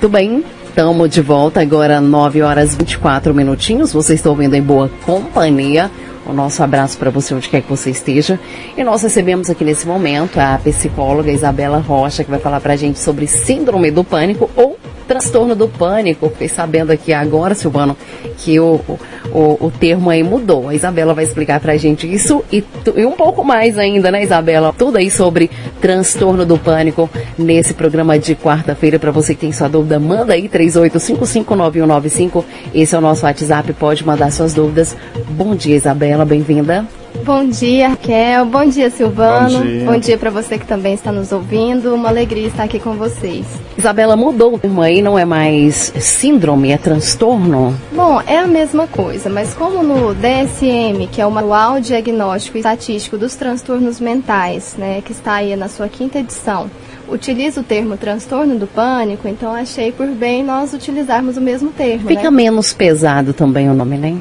Muito bem, estamos de volta agora 9 horas 24 minutinhos. Vocês estão vendo em boa companhia. O nosso abraço para você onde quer que você esteja. E nós recebemos aqui nesse momento a psicóloga Isabela Rocha, que vai falar para a gente sobre síndrome do pânico ou transtorno do pânico. Fiquei sabendo aqui agora, Silvano, que o, o, o termo aí mudou. A Isabela vai explicar pra gente isso e, e um pouco mais ainda, né, Isabela? Tudo aí sobre transtorno do pânico nesse programa de quarta-feira. Para você que tem sua dúvida, manda aí 38559195. Esse é o nosso WhatsApp, pode mandar suas dúvidas. Bom dia, Isabela, bem-vinda. Bom dia, Raquel. Bom dia, Silvano. Bom dia, Bom dia para você que também está nos ouvindo. Uma alegria estar aqui com vocês. Isabela, mudou o termo aí, não é mais síndrome, é transtorno? Bom, é a mesma coisa, mas como no DSM, que é o Manual Diagnóstico e Estatístico dos Transtornos Mentais, né, que está aí na sua quinta edição, utiliza o termo transtorno do pânico, então achei por bem nós utilizarmos o mesmo termo. Fica né? menos pesado também o nome, né?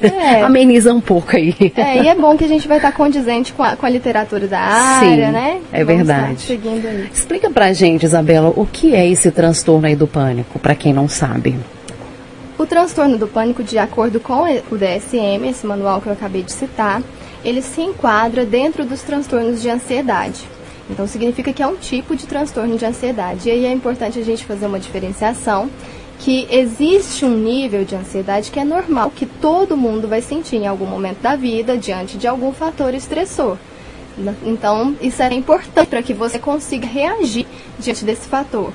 É. Ameniza um pouco aí. É, e é bom que a gente vai estar condizente com a, com a literatura da área, Sim, né? É Vamos verdade. Explica pra gente, Isabela, o que é esse transtorno aí do pânico, para quem não sabe. O transtorno do pânico, de acordo com o DSM, esse manual que eu acabei de citar, ele se enquadra dentro dos transtornos de ansiedade. Então, significa que é um tipo de transtorno de ansiedade. E aí é importante a gente fazer uma diferenciação que existe um nível de ansiedade que é normal, que todo mundo vai sentir em algum momento da vida diante de algum fator estressor. Então, isso é importante para que você consiga reagir diante desse fator.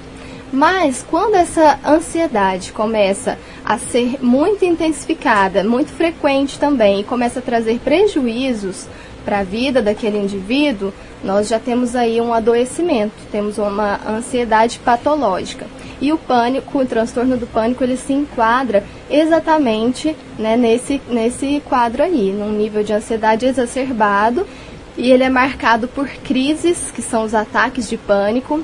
Mas quando essa ansiedade começa a ser muito intensificada, muito frequente também, e começa a trazer prejuízos para a vida daquele indivíduo, nós já temos aí um adoecimento, temos uma ansiedade patológica. E o pânico, o transtorno do pânico, ele se enquadra exatamente né, nesse, nesse quadro aí, num nível de ansiedade exacerbado. E ele é marcado por crises, que são os ataques de pânico.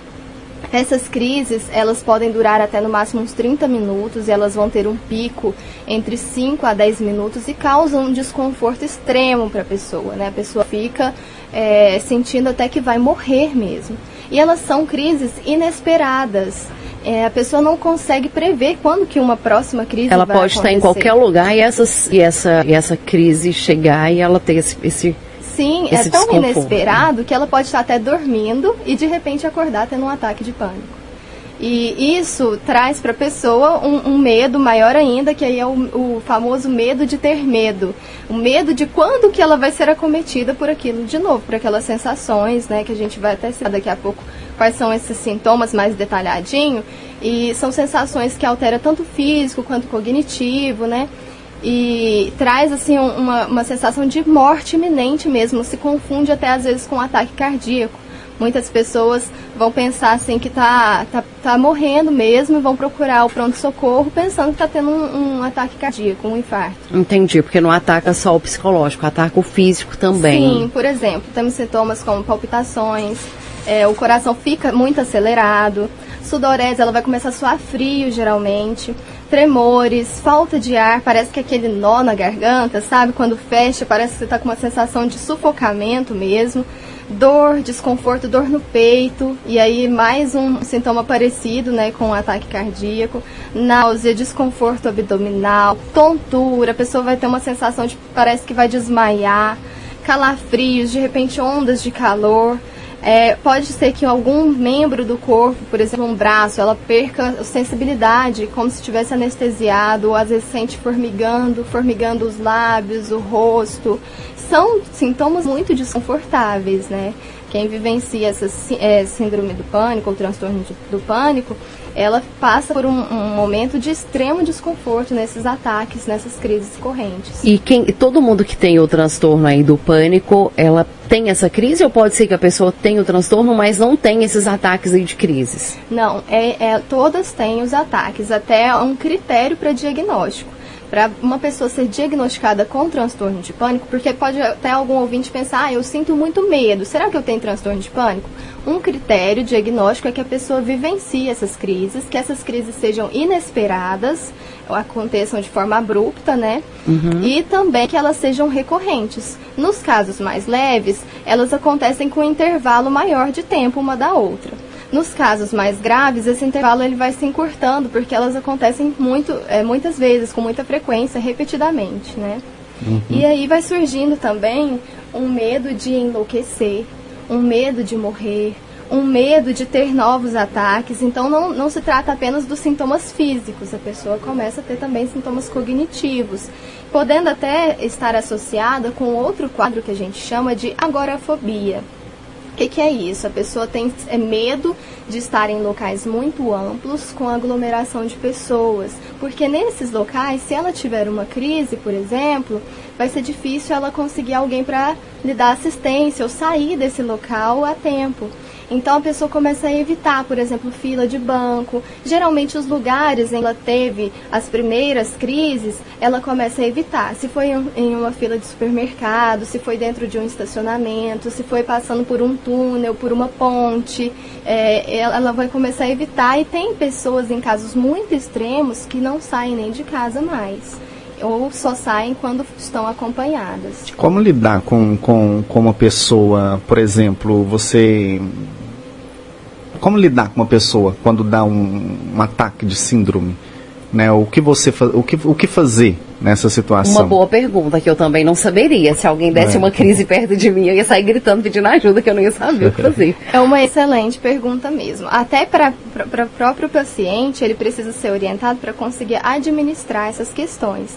Essas crises, elas podem durar até no máximo uns 30 minutos e elas vão ter um pico entre 5 a 10 minutos e causam um desconforto extremo para a pessoa, né? A pessoa fica é, sentindo até que vai morrer mesmo. E elas são crises inesperadas. É, a pessoa não consegue prever quando que uma próxima crise ela vai pode acontecer. estar em qualquer lugar e, essas, e, essa, e essa crise chegar e ela ter esse, esse Sim, esse é tão desconforto. inesperado que ela pode estar até dormindo e de repente acordar tendo um ataque de pânico. E isso traz para a pessoa um, um medo maior ainda, que aí é o, o famoso medo de ter medo. O medo de quando que ela vai ser acometida por aquilo de novo, por aquelas sensações, né, que a gente vai até citar daqui a pouco quais são esses sintomas mais detalhadinho. E são sensações que alteram tanto o físico quanto o cognitivo, né? E traz assim um- uma, uma sensação de morte iminente mesmo, se confunde até às vezes com um ataque cardíaco. Muitas pessoas vão pensar assim que tá, tá, tá morrendo mesmo e vão procurar o pronto-socorro pensando que tá tendo um, um ataque cardíaco, um infarto. Entendi, porque não ataca só o psicológico, ataca o físico também. Sim, por exemplo, temos sintomas como palpitações, é, o coração fica muito acelerado, sudorese, ela vai começar a suar frio geralmente, tremores, falta de ar, parece que aquele nó na garganta, sabe? Quando fecha, parece que você está com uma sensação de sufocamento mesmo. Dor, desconforto, dor no peito, e aí mais um sintoma parecido, né, com um ataque cardíaco, náusea, desconforto abdominal, tontura, a pessoa vai ter uma sensação de parece que vai desmaiar, calafrios, de repente ondas de calor. É, pode ser que algum membro do corpo, por exemplo, um braço, ela perca sensibilidade, como se estivesse anestesiado, ou às vezes sente formigando, formigando os lábios, o rosto. São sintomas muito desconfortáveis, né? Quem vivencia essa é, síndrome do pânico, ou transtorno do pânico, ela passa por um, um momento de extremo desconforto nesses ataques, nessas crises correntes. E quem, todo mundo que tem o transtorno aí do pânico, ela tem essa crise ou pode ser que a pessoa tenha o transtorno, mas não tem esses ataques aí de crises? Não, é, é- todas têm os ataques, até um critério para diagnóstico. Para uma pessoa ser diagnosticada com transtorno de pânico, porque pode até algum ouvinte pensar, ah, eu sinto muito medo, será que eu tenho transtorno de pânico? Um critério diagnóstico é que a pessoa vivencie essas crises, que essas crises sejam inesperadas, ou aconteçam de forma abrupta, né? E também que elas sejam recorrentes. Nos casos mais leves, elas acontecem com um intervalo maior de tempo uma da outra. Nos casos mais graves, esse intervalo ele vai se encurtando, porque elas acontecem muito, é, muitas vezes, com muita frequência, repetidamente, né? Uhum. E aí vai surgindo também um medo de enlouquecer, um medo de morrer, um medo de ter novos ataques. Então, não, não se trata apenas dos sintomas físicos, a pessoa começa a ter também sintomas cognitivos, podendo até estar associada com outro quadro que a gente chama de agorafobia. O que, que, é isso? A pessoa tem é medo de estar em locais muito amplos com aglomeração de pessoas, porque nesses locais, se ela tiver uma crise, por exemplo, vai ser difícil ela conseguir alguém para lhe dar assistência ou sair desse local a tempo. Então a pessoa começa a evitar, por exemplo, fila de banco. Geralmente os lugares em que ela teve as primeiras crises, ela começa a evitar. Se foi em uma fila de supermercado, se foi dentro de um estacionamento, se foi passando por um túnel, por uma ponte, é, ela vai começar a evitar. E tem pessoas em casos muito extremos que não saem nem de casa mais ou só saem quando estão acompanhadas. Como lidar com, com, com uma pessoa, por exemplo, você. Como lidar com uma pessoa quando dá um, um ataque de síndrome? Né? O, que você o, que, o que fazer nessa situação? Uma boa pergunta que eu também não saberia. Se alguém desse é. uma crise perto de mim, eu ia sair gritando pedindo ajuda, que eu não ia saber o que fazer. É uma excelente pergunta mesmo. Até para o próprio paciente, ele precisa ser orientado para conseguir administrar essas questões.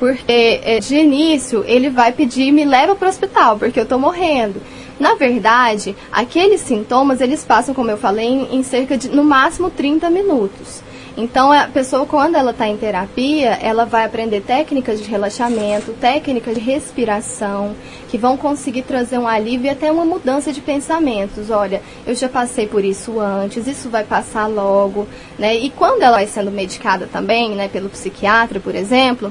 Porque é, de início ele vai pedir me leva para o hospital, porque eu estou morrendo. Na verdade, aqueles sintomas eles passam, como eu falei, em, em cerca de no máximo 30 minutos. Então, a pessoa, quando ela está em terapia, ela vai aprender técnicas de relaxamento, técnicas de respiração, que vão conseguir trazer um alívio e até uma mudança de pensamentos. Olha, eu já passei por isso antes, isso vai passar logo, né? E quando ela vai sendo medicada também, né, pelo psiquiatra, por exemplo,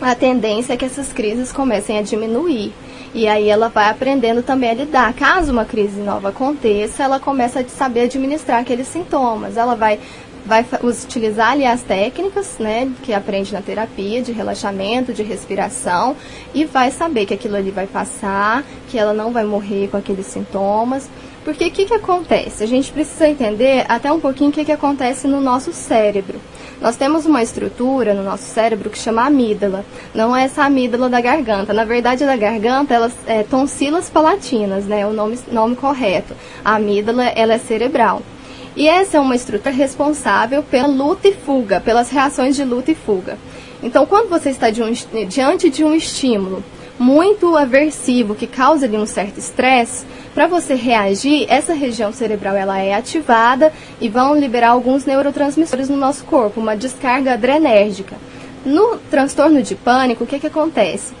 a tendência é que essas crises comecem a diminuir. E aí ela vai aprendendo também a lidar. Caso uma crise nova aconteça, ela começa a saber administrar aqueles sintomas. Ela vai, vai utilizar ali as técnicas né, que aprende na terapia, de relaxamento, de respiração, e vai saber que aquilo ali vai passar, que ela não vai morrer com aqueles sintomas. Porque o que, que acontece? A gente precisa entender até um pouquinho o que, que acontece no nosso cérebro. Nós temos uma estrutura no nosso cérebro que chama amígdala. Não é essa amígdala da garganta. Na verdade, da garganta, elas é tonsilas palatinas, né? É o nome, nome correto. A amígdala, ela é cerebral. E essa é uma estrutura responsável pela luta e fuga, pelas reações de luta e fuga. Então, quando você está de um, diante de um estímulo muito aversivo que causa ali um certo estresse, para você reagir, essa região cerebral ela é ativada e vão liberar alguns neurotransmissores no nosso corpo, uma descarga adrenérgica. No transtorno de pânico, o que, que acontece?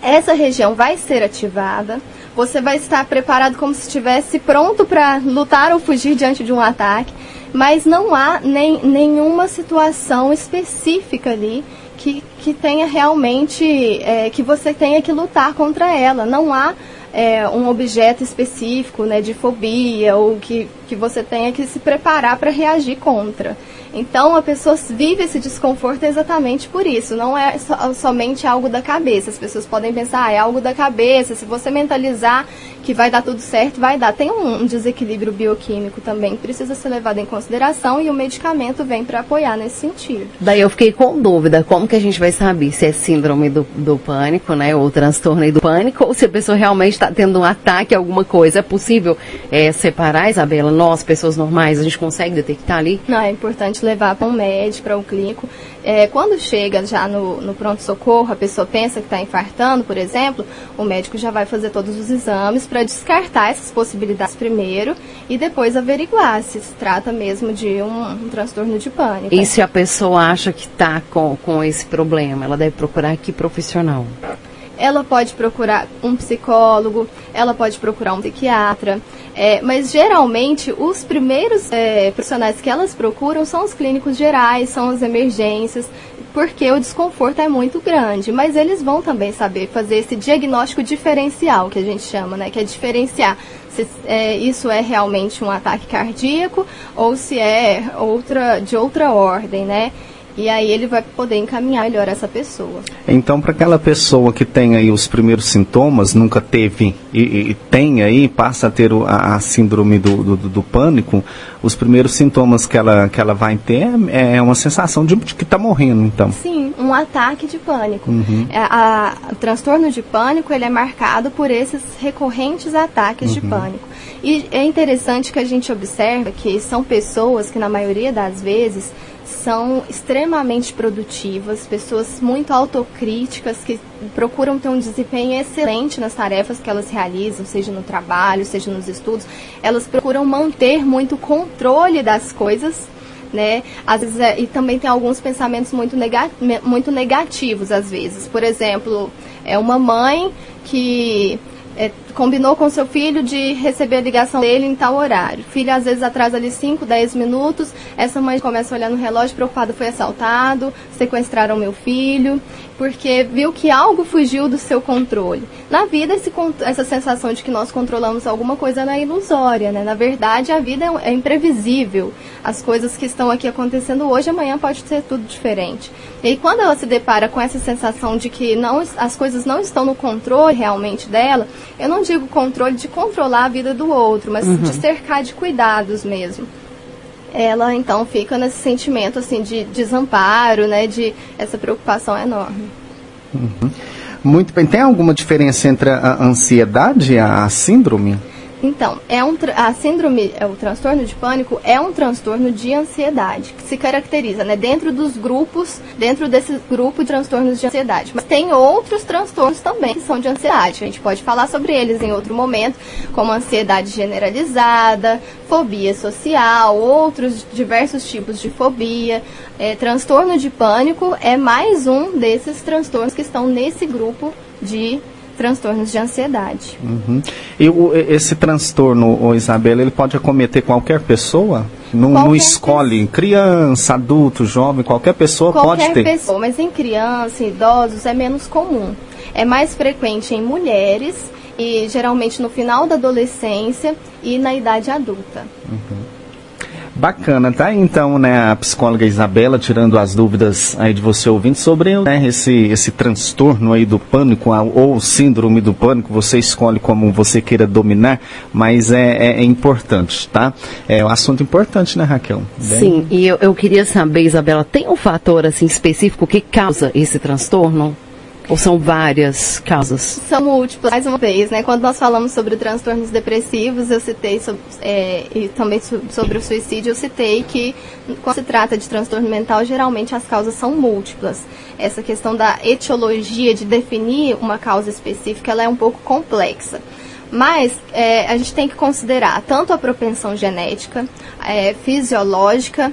Essa região vai ser ativada, você vai estar preparado como se estivesse pronto para lutar ou fugir diante de um ataque, mas não há nem, nenhuma situação específica ali que, que tenha realmente, é, que você tenha que lutar contra ela. Não há é, um objeto específico, né, de fobia ou que, que você tenha que se preparar para reagir contra. Então a pessoa vive esse desconforto exatamente por isso. Não é so, somente algo da cabeça. As pessoas podem pensar, ah, é algo da cabeça. Se você mentalizar que vai dar tudo certo, vai dar. Tem um, um desequilíbrio bioquímico também que precisa ser levado em consideração e o medicamento vem para apoiar nesse sentido. Daí eu fiquei com dúvida, como que a gente vai saber se é síndrome do, do pânico, né, ou transtorno do pânico, ou se a pessoa realmente está tendo um ataque, alguma coisa. É possível é, separar, Isabela, nós, pessoas normais, a gente consegue detectar ali? Não, é importante levar para um médico, para um clínico. É, quando chega já no, no pronto-socorro, a pessoa pensa que está infartando, por exemplo, o médico já vai fazer todos os exames para descartar essas possibilidades primeiro e depois averiguar se se trata mesmo de um, um transtorno de pânico. E se a pessoa acha que está com, com esse problema, ela deve procurar que profissional? ela pode procurar um psicólogo, ela pode procurar um psiquiatra, é, mas geralmente os primeiros é, profissionais que elas procuram são os clínicos gerais, são as emergências, porque o desconforto é muito grande. Mas eles vão também saber fazer esse diagnóstico diferencial que a gente chama, né? Que é diferenciar se é, isso é realmente um ataque cardíaco ou se é outra de outra ordem, né? E aí ele vai poder encaminhar melhor essa pessoa. Então, para aquela pessoa que tem aí os primeiros sintomas, nunca teve e, e tem aí, passa a ter o, a, a, síndrome do, do, do, pânico, os primeiros sintomas que ela, que ela vai ter é, é uma sensação de, de que está morrendo, então. Sim, um ataque de pânico. Uhum. É, a, o transtorno de pânico ele é marcado por esses recorrentes ataques uhum. de pânico. E é interessante que a gente observa que são pessoas que, na maioria das vezes, são extremamente produtivas, pessoas muito autocríticas que procuram ter um desempenho excelente nas tarefas que elas realizam, seja no trabalho, seja nos estudos. Elas procuram manter muito controle das coisas, né? Às vezes, é, e também tem alguns pensamentos muito, nega, muito negativos às vezes. Por exemplo, é uma mãe que é, combinou com seu filho de receber a ligação dele em tal horário. O filho às vezes atrasa ali 5, 10 minutos, essa mãe começa a olhar no relógio preocupada, foi assaltado, sequestraram meu filho, porque viu que algo fugiu do seu controle. Na vida, esse, essa sensação de que nós controlamos alguma coisa é ilusória, né? Na verdade, a vida é, é imprevisível. As coisas que estão aqui acontecendo hoje, amanhã pode ser tudo diferente. E aí, quando ela se depara com essa sensação de que não, as coisas não estão no controle realmente dela, eu não digo controle de controlar a vida do outro, mas uhum. de cercar de cuidados mesmo. Ela então fica nesse sentimento assim de desamparo, né, de essa preocupação enorme. Uhum. Muito bem. Tem alguma diferença entre a ansiedade e a síndrome? Então, é um a síndrome, é o transtorno de pânico é um transtorno de ansiedade que se caracteriza, né, dentro dos grupos, dentro desse grupo de transtornos de ansiedade. Mas tem outros transtornos também que são de ansiedade. A gente pode falar sobre eles em outro momento, como ansiedade generalizada, fobia social, outros diversos tipos de fobia. É, transtorno de pânico é mais um desses transtornos que estão nesse grupo de transtornos de ansiedade. Uhum. E o, esse transtorno, Isabela, ele pode acometer qualquer pessoa? Não, não escolhe criança, adulto, jovem, qualquer pessoa qualquer pode ter. Qualquer pessoa, mas em criança, idosos é menos comum. É mais frequente em mulheres e geralmente no final da adolescência e na idade adulta. Uhum. Bacana, tá? Então, né, a psicóloga Isabela tirando as dúvidas aí de você ouvindo sobre né, esse, esse transtorno aí do pânico ou síndrome do pânico, você escolhe como você queira dominar, mas é, é, é importante, tá? É um assunto importante, né, Raquel? Bem... Sim, e eu, eu queria saber, Isabela, tem um fator assim específico que causa esse transtorno? Ou são várias causas? São múltiplas, mais uma vez, né? Quando nós falamos sobre transtornos depressivos, eu citei sobre, é, e também sobre o suicídio, eu citei que quando se trata de transtorno mental, geralmente as causas são múltiplas. Essa questão da etiologia, de definir uma causa específica, ela é um pouco complexa. Mas é, a gente tem que considerar tanto a propensão genética, é, fisiológica,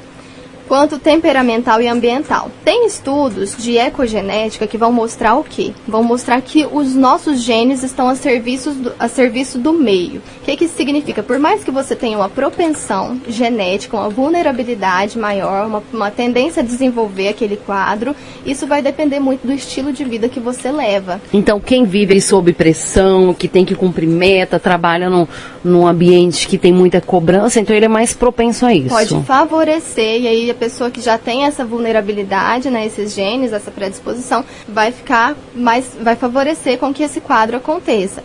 quanto temperamental e ambiental. Tem estudos de ecogenética que vão mostrar o quê? Vão mostrar que os nossos genes estão a serviço do, a serviço do meio. O que, que isso significa? Por mais que você tenha uma propensão genética, uma vulnerabilidade maior, uma, uma tendência a desenvolver aquele quadro, isso vai depender muito do estilo de vida que você leva. Então, quem vive sob pressão, que tem que cumprir meta, trabalha num, num ambiente que tem muita cobrança, então ele é mais propenso a isso. Pode favorecer, e aí pessoa que já tem essa vulnerabilidade, né, esses genes, essa predisposição, vai ficar mais, vai favorecer com que esse quadro aconteça,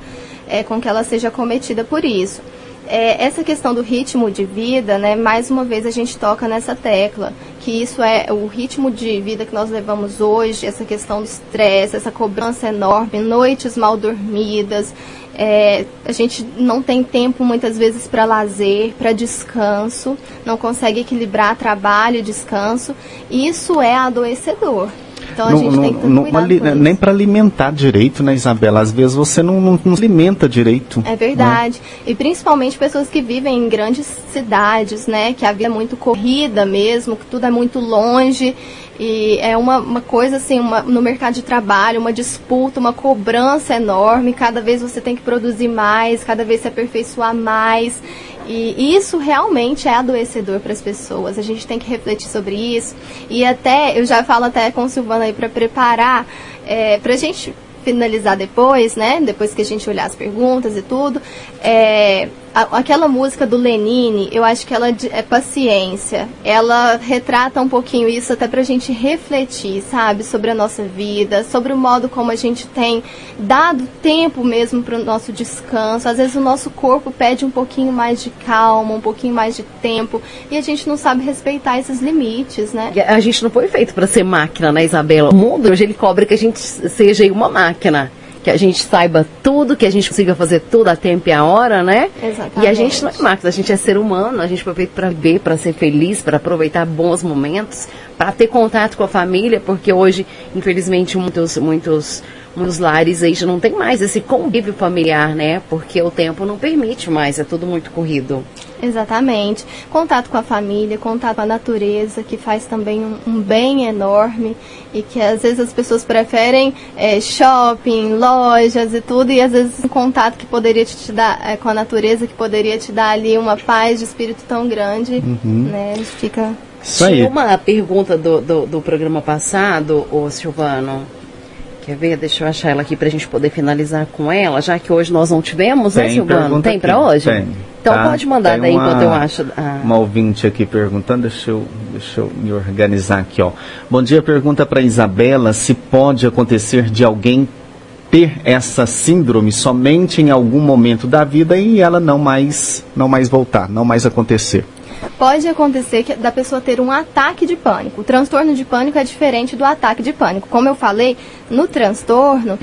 é, com que ela seja cometida por isso. É, essa questão do ritmo de vida, né, mais uma vez a gente toca nessa tecla, que isso é o ritmo de vida que nós levamos hoje, essa questão do estresse, essa cobrança enorme, noites mal dormidas, é, a gente não tem tempo muitas vezes para lazer, para descanso, não consegue equilibrar trabalho e descanso. Isso é adoecedor. Então a não, gente não, tem que não, ali, Nem para alimentar direito, né, Isabela? Às vezes você não, não, não alimenta direito. É verdade. Né? E principalmente pessoas que vivem em grandes cidades, né? Que a vida é muito corrida mesmo, que tudo é muito longe. E é uma, uma coisa assim, uma, no mercado de trabalho, uma disputa, uma cobrança enorme. Cada vez você tem que produzir mais, cada vez se aperfeiçoar mais. E isso realmente é adoecedor para as pessoas. A gente tem que refletir sobre isso. E até, eu já falo até com o Silvana aí para preparar, é, para a gente finalizar depois, né? Depois que a gente olhar as perguntas e tudo. É, aquela música do Lenine, eu acho que ela é paciência. Ela retrata um pouquinho isso até pra gente refletir, sabe, sobre a nossa vida, sobre o modo como a gente tem dado tempo mesmo para o nosso descanso. Às vezes o nosso corpo pede um pouquinho mais de calma, um pouquinho mais de tempo, e a gente não sabe respeitar esses limites, né? A gente não foi feito para ser máquina, né, Isabela? O mundo hoje ele cobra que a gente seja uma máquina que a gente saiba tudo, que a gente consiga fazer tudo a tempo e a hora, né? Exatamente. E a gente não é máquina, a gente é ser humano, a gente feito para ver, para ser feliz, para aproveitar bons momentos, para ter contato com a família, porque hoje, infelizmente, muitos, muitos muitos lares aí já não tem mais esse convívio familiar, né? Porque o tempo não permite mais, é tudo muito corrido. Exatamente. Contato com a família, contato com a natureza, que faz também um, um bem enorme e que às vezes as pessoas preferem é, shopping, lojas e tudo, e às vezes um contato que poderia te dar é, com a natureza, que poderia te dar ali uma paz de espírito tão grande, uhum. né? Fica. Isso aí. Tinha uma pergunta do, do, do programa passado, ô Silvano, Quer ver? Deixa eu achar ela aqui para a gente poder finalizar com ela, já que hoje nós não tivemos, né, tem né, Silvano? Tem para hoje? Tem. Então tá? pode mandar daí uma, enquanto eu acho. Ah. Uma ouvinte aqui perguntando, deixa eu, deixa eu me organizar aqui, ó. Bom dia, pergunta para Isabela se pode acontecer de alguém ter essa síndrome somente em algum momento da vida e ela não mais, não mais voltar, não mais acontecer pode acontecer que, da pessoa ter um ataque de pânico. O transtorno de pânico é diferente do ataque de pânico. Como eu falei, no transtorno,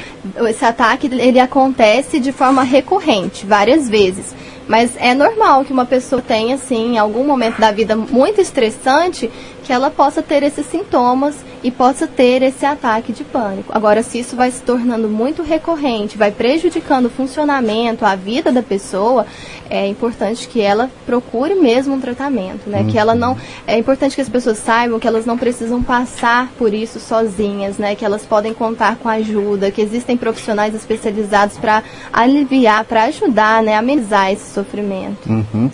esse ataque ele acontece de forma recorrente, várias vezes. Mas é normal que uma pessoa tenha, assim, em algum momento da vida muito estressante, que ela possa ter esses sintomas e possa ter esse ataque de pânico. Agora, se isso vai se tornando muito recorrente, vai prejudicando o funcionamento, a vida da pessoa, é importante que ela procure mesmo um tratamento, né? Uhum. Que ela não é importante que as pessoas saibam que elas não precisam passar por isso sozinhas, né? Que elas podem contar com ajuda, que existem profissionais especializados para aliviar, para ajudar, né, amenizar esse sofrimento. Uhum.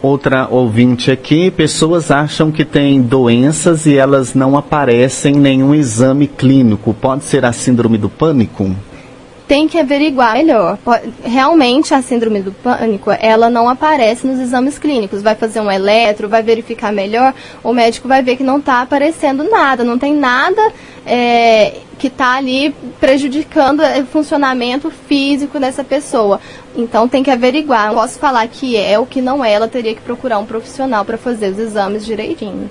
Outra ouvinte aqui, pessoas acham que têm doenças e elas não aparecem em nenhum exame clínico. Pode ser a síndrome do pânico? Tem que averiguar melhor. Realmente a síndrome do pânico, ela não aparece nos exames clínicos. Vai fazer um eletro, vai verificar melhor, o médico vai ver que não está aparecendo nada, não tem nada é, que está ali prejudicando o funcionamento físico dessa pessoa. Então tem que averiguar. Não posso falar que é ou que não é, ela teria que procurar um profissional para fazer os exames direitinho.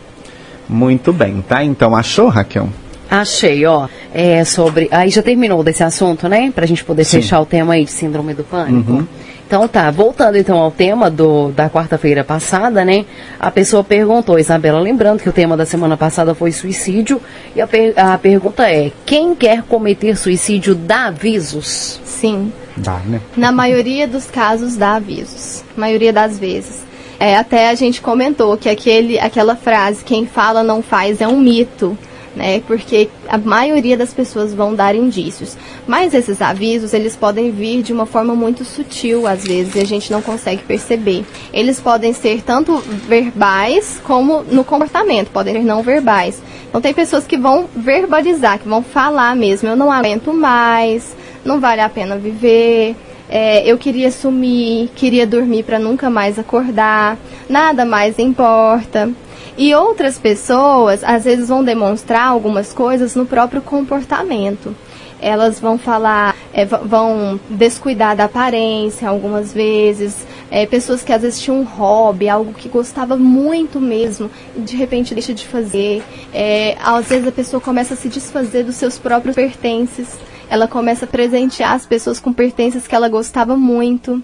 Muito bem, tá? Então achou, Raquel? Achei, ó. É sobre. Aí já terminou desse assunto, né? Pra gente poder Sim. fechar o tema aí de síndrome do pânico. Uhum. Então tá, voltando então ao tema do, da quarta-feira passada, né? A pessoa perguntou, Isabela, lembrando que o tema da semana passada foi suicídio, e a, per, a pergunta é: quem quer cometer suicídio dá avisos? Sim. Dá, né? Na maioria dos casos dá avisos. Maioria das vezes. É, até a gente comentou que aquele, aquela frase, quem fala não faz, é um mito né? Porque a maioria das pessoas vão dar indícios. Mas esses avisos, eles podem vir de uma forma muito sutil, às vezes, e a gente não consegue perceber. Eles podem ser tanto verbais como no comportamento, podem ser não verbais. Então tem pessoas que vão verbalizar, que vão falar mesmo, eu não aguento mais, não vale a pena viver, é, eu queria sumir, queria dormir para nunca mais acordar, nada mais importa. E outras pessoas, às vezes, vão demonstrar algumas coisas no próprio comportamento. Elas vão falar, é, vão descuidar da aparência algumas vezes. É, pessoas que às vezes tinham um hobby, algo que gostava muito mesmo, e de repente deixa de fazer. É, às vezes a pessoa começa a se desfazer dos seus próprios pertences. Ela começa a presentear as pessoas com pertences que ela gostava muito.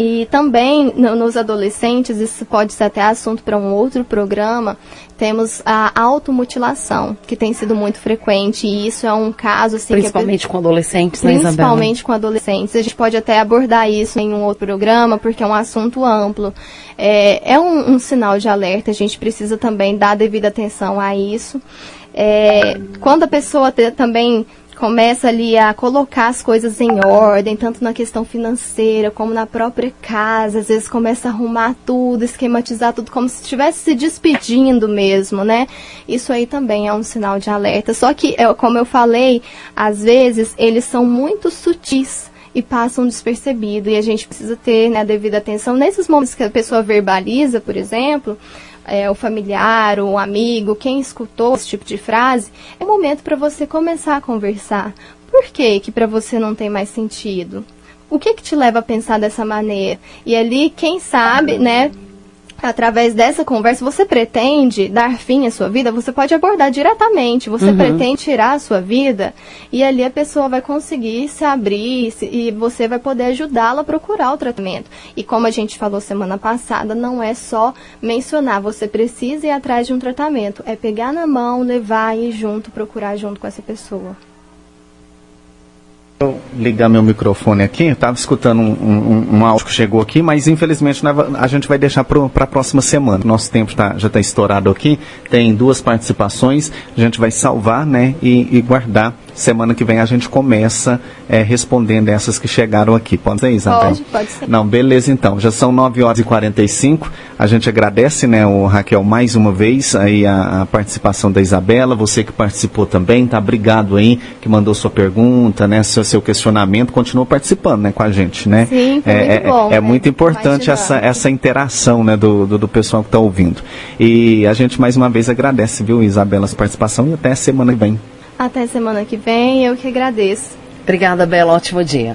E também no, nos adolescentes, isso pode ser até assunto para um outro programa, temos a automutilação, que tem sido muito frequente, e isso é um caso assim. Principalmente é, com adolescentes, né, Principalmente com adolescentes. A gente pode até abordar isso em um outro programa, porque é um assunto amplo. É, é um, um sinal de alerta, a gente precisa também dar devida atenção a isso. É, quando a pessoa também começa ali a colocar as coisas em ordem, tanto na questão financeira como na própria casa. Às vezes começa a arrumar tudo, esquematizar tudo, como se estivesse se despedindo mesmo, né? Isso aí também é um sinal de alerta. Só que, como eu falei, às vezes eles são muito sutis e passam despercebido. E a gente precisa ter né, a devida atenção nesses momentos que a pessoa verbaliza, por exemplo, é, o familiar, o amigo, quem escutou esse tipo de frase, é momento para você começar a conversar. Por que que para você não tem mais sentido? O que que te leva a pensar dessa maneira? E ali, quem sabe, né, através dessa conversa, você pretende dar fim à sua vida, você pode abordar diretamente, você uhum. pretende tirar a sua vida, e ali a pessoa vai conseguir se abrir se, e você vai poder ajudá-la a procurar o tratamento. E como a gente falou semana passada, não é só mencionar, você precisa ir atrás de um tratamento, é pegar na mão, levar e ir junto, procurar junto com essa pessoa. Vou ligar meu microfone aqui, estava escutando um, um, um, áudio que chegou aqui, mas infelizmente a gente vai deixar para a próxima semana. Nosso tempo tá, já está estourado aqui, tem duas participações, a gente vai salvar né, e, e guardar semana que vem a gente começa é, respondendo essas que chegaram aqui. Pode ser, Isabel? Pode, pode ser. Não, beleza então. Já são 9 horas e 45. A gente agradece, né, o Raquel, mais uma vez aí a, a participação da Isabela, você que participou também, tá? Obrigado aí, que mandou sua pergunta, né, seu questionamento, continua participando, né, com a gente, né? Sim, foi é, muito é, bom. É, é muito importante essa, essa interação, né, do, do, do pessoal que está ouvindo. E a gente mais uma vez agradece, viu, Isabela, a sua participação e até semana que vem. Até semana que vem, eu que agradeço. Obrigada, Bela. Ótimo dia.